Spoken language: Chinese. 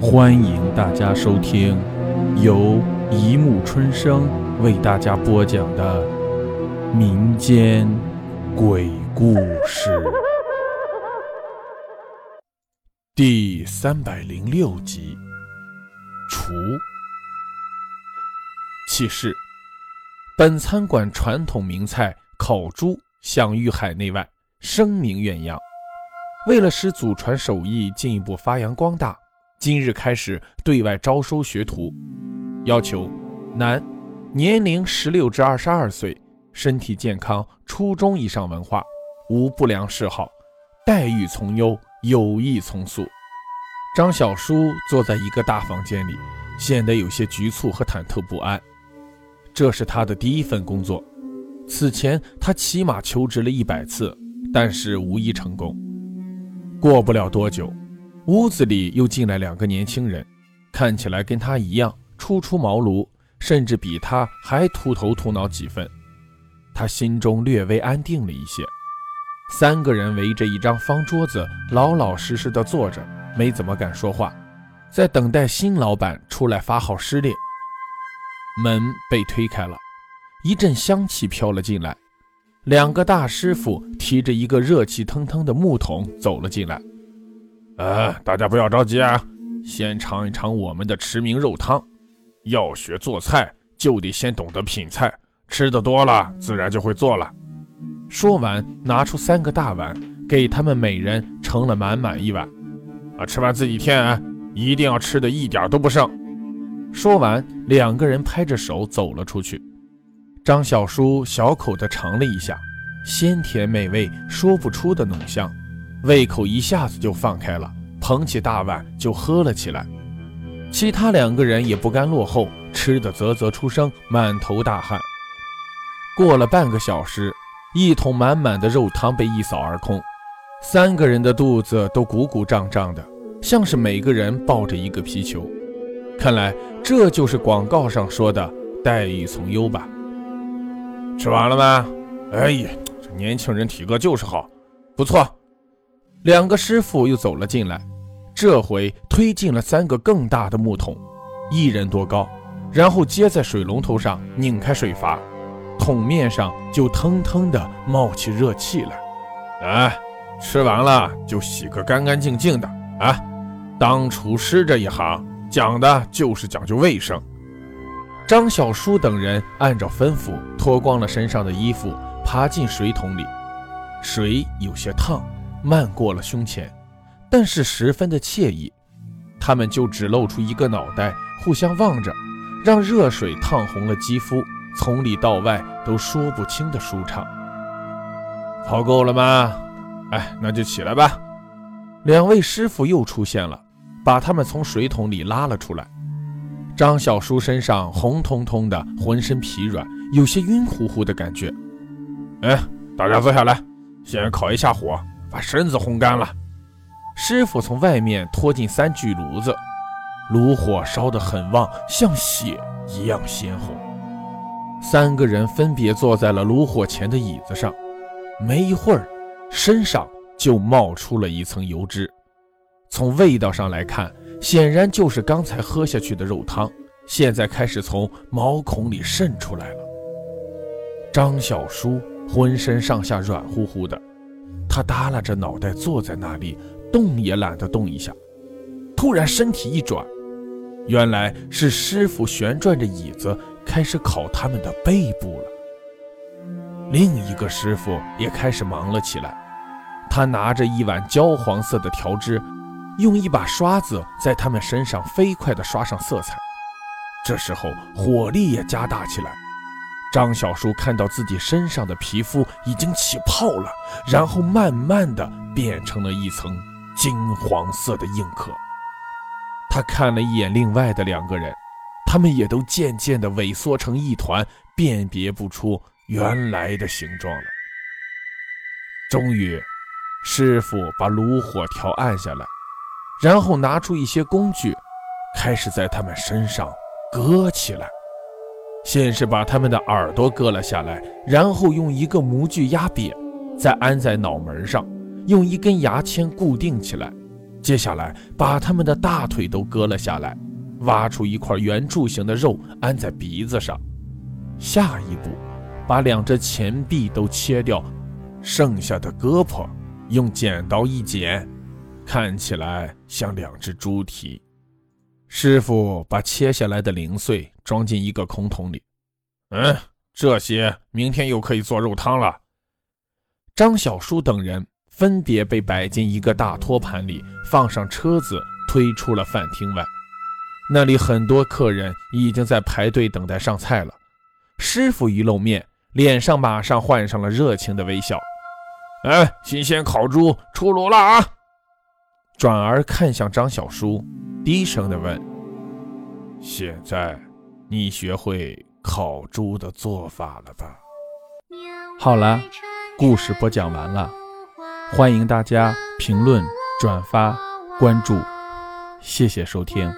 欢迎大家收听由一木春生为大家播讲的民间鬼故事第三百零六集。除启示：本餐馆传统名菜烤猪享誉海内外，声名远扬。为了使祖传手艺进一步发扬光大，今日开始对外招收学徒，要求男，年龄十六至二十二岁，身体健康，初中以上文化，无不良嗜好，待遇从优，友谊从速。张小叔坐在一个大房间里，显得有些局促和忐忑不安。这是他的第一份工作，此前他起码求职了一百次，但是无一成功。过不了多久。屋子里又进来两个年轻人，看起来跟他一样初出茅庐，甚至比他还秃头秃脑几分。他心中略微安定了一些。三个人围着一张方桌子，老老实实的坐着，没怎么敢说话，在等待新老板出来发号施令。门被推开了，一阵香气飘了进来，两个大师傅提着一个热气腾腾的木桶走了进来。呃，大家不要着急啊，先尝一尝我们的驰名肉汤。要学做菜，就得先懂得品菜，吃的多了，自然就会做了。说完，拿出三个大碗，给他们每人盛了满满一碗。啊，吃完自己添，一定要吃的一点都不剩。说完，两个人拍着手走了出去。张小叔小口的尝了一下，鲜甜美味，说不出的浓香。胃口一下子就放开了，捧起大碗就喝了起来。其他两个人也不甘落后，吃得啧啧出声，满头大汗。过了半个小时，一桶满满的肉汤被一扫而空，三个人的肚子都鼓鼓胀胀的，像是每个人抱着一个皮球。看来这就是广告上说的待遇从优吧？吃完了吗？哎呀，这年轻人体格就是好，不错。两个师傅又走了进来，这回推进了三个更大的木桶，一人多高，然后接在水龙头上拧开水阀，桶面上就腾腾的冒起热气来。哎，吃完了就洗个干干净净的啊！当厨师这一行讲的就是讲究卫生。张小叔等人按照吩咐脱光了身上的衣服，爬进水桶里，水有些烫。漫过了胸前，但是十分的惬意。他们就只露出一个脑袋，互相望着，让热水烫红了肌肤，从里到外都说不清的舒畅。泡够了吗？哎，那就起来吧。两位师傅又出现了，把他们从水桶里拉了出来。张小叔身上红彤彤的，浑身疲软，有些晕乎乎的感觉。哎，大家坐下来，先烤一下火。把身子烘干了。师傅从外面拖进三具炉子，炉火烧得很旺，像血一样鲜红。三个人分别坐在了炉火前的椅子上，没一会儿，身上就冒出了一层油脂。从味道上来看，显然就是刚才喝下去的肉汤，现在开始从毛孔里渗出来了。张小叔浑身上下软乎乎的。他耷拉着脑袋坐在那里，动也懒得动一下。突然身体一转，原来是师傅旋转着椅子开始烤他们的背部了。另一个师傅也开始忙了起来，他拿着一碗焦黄色的调汁，用一把刷子在他们身上飞快地刷上色彩。这时候火力也加大起来。张小叔看到自己身上的皮肤已经起泡了，然后慢慢的变成了一层金黄色的硬壳。他看了一眼另外的两个人，他们也都渐渐的萎缩成一团，辨别不出原来的形状了。终于，师傅把炉火调暗下来，然后拿出一些工具，开始在他们身上割起来。先是把他们的耳朵割了下来，然后用一个模具压扁，再安在脑门上，用一根牙签固定起来。接下来把他们的大腿都割了下来，挖出一块圆柱形的肉安在鼻子上。下一步，把两只前臂都切掉，剩下的胳膊用剪刀一剪，看起来像两只猪蹄。师傅把切下来的零碎装进一个空桶里。嗯，这些明天又可以做肉汤了。张小叔等人分别被摆进一个大托盘里，放上车子，推出了饭厅外。那里很多客人已经在排队等待上菜了。师傅一露面，脸上马上换上了热情的微笑。哎，新鲜烤猪出炉了啊！转而看向张小叔。低声的问：“现在你学会烤猪的做法了吧？”好了，故事播讲完了，欢迎大家评论、转发、关注，谢谢收听。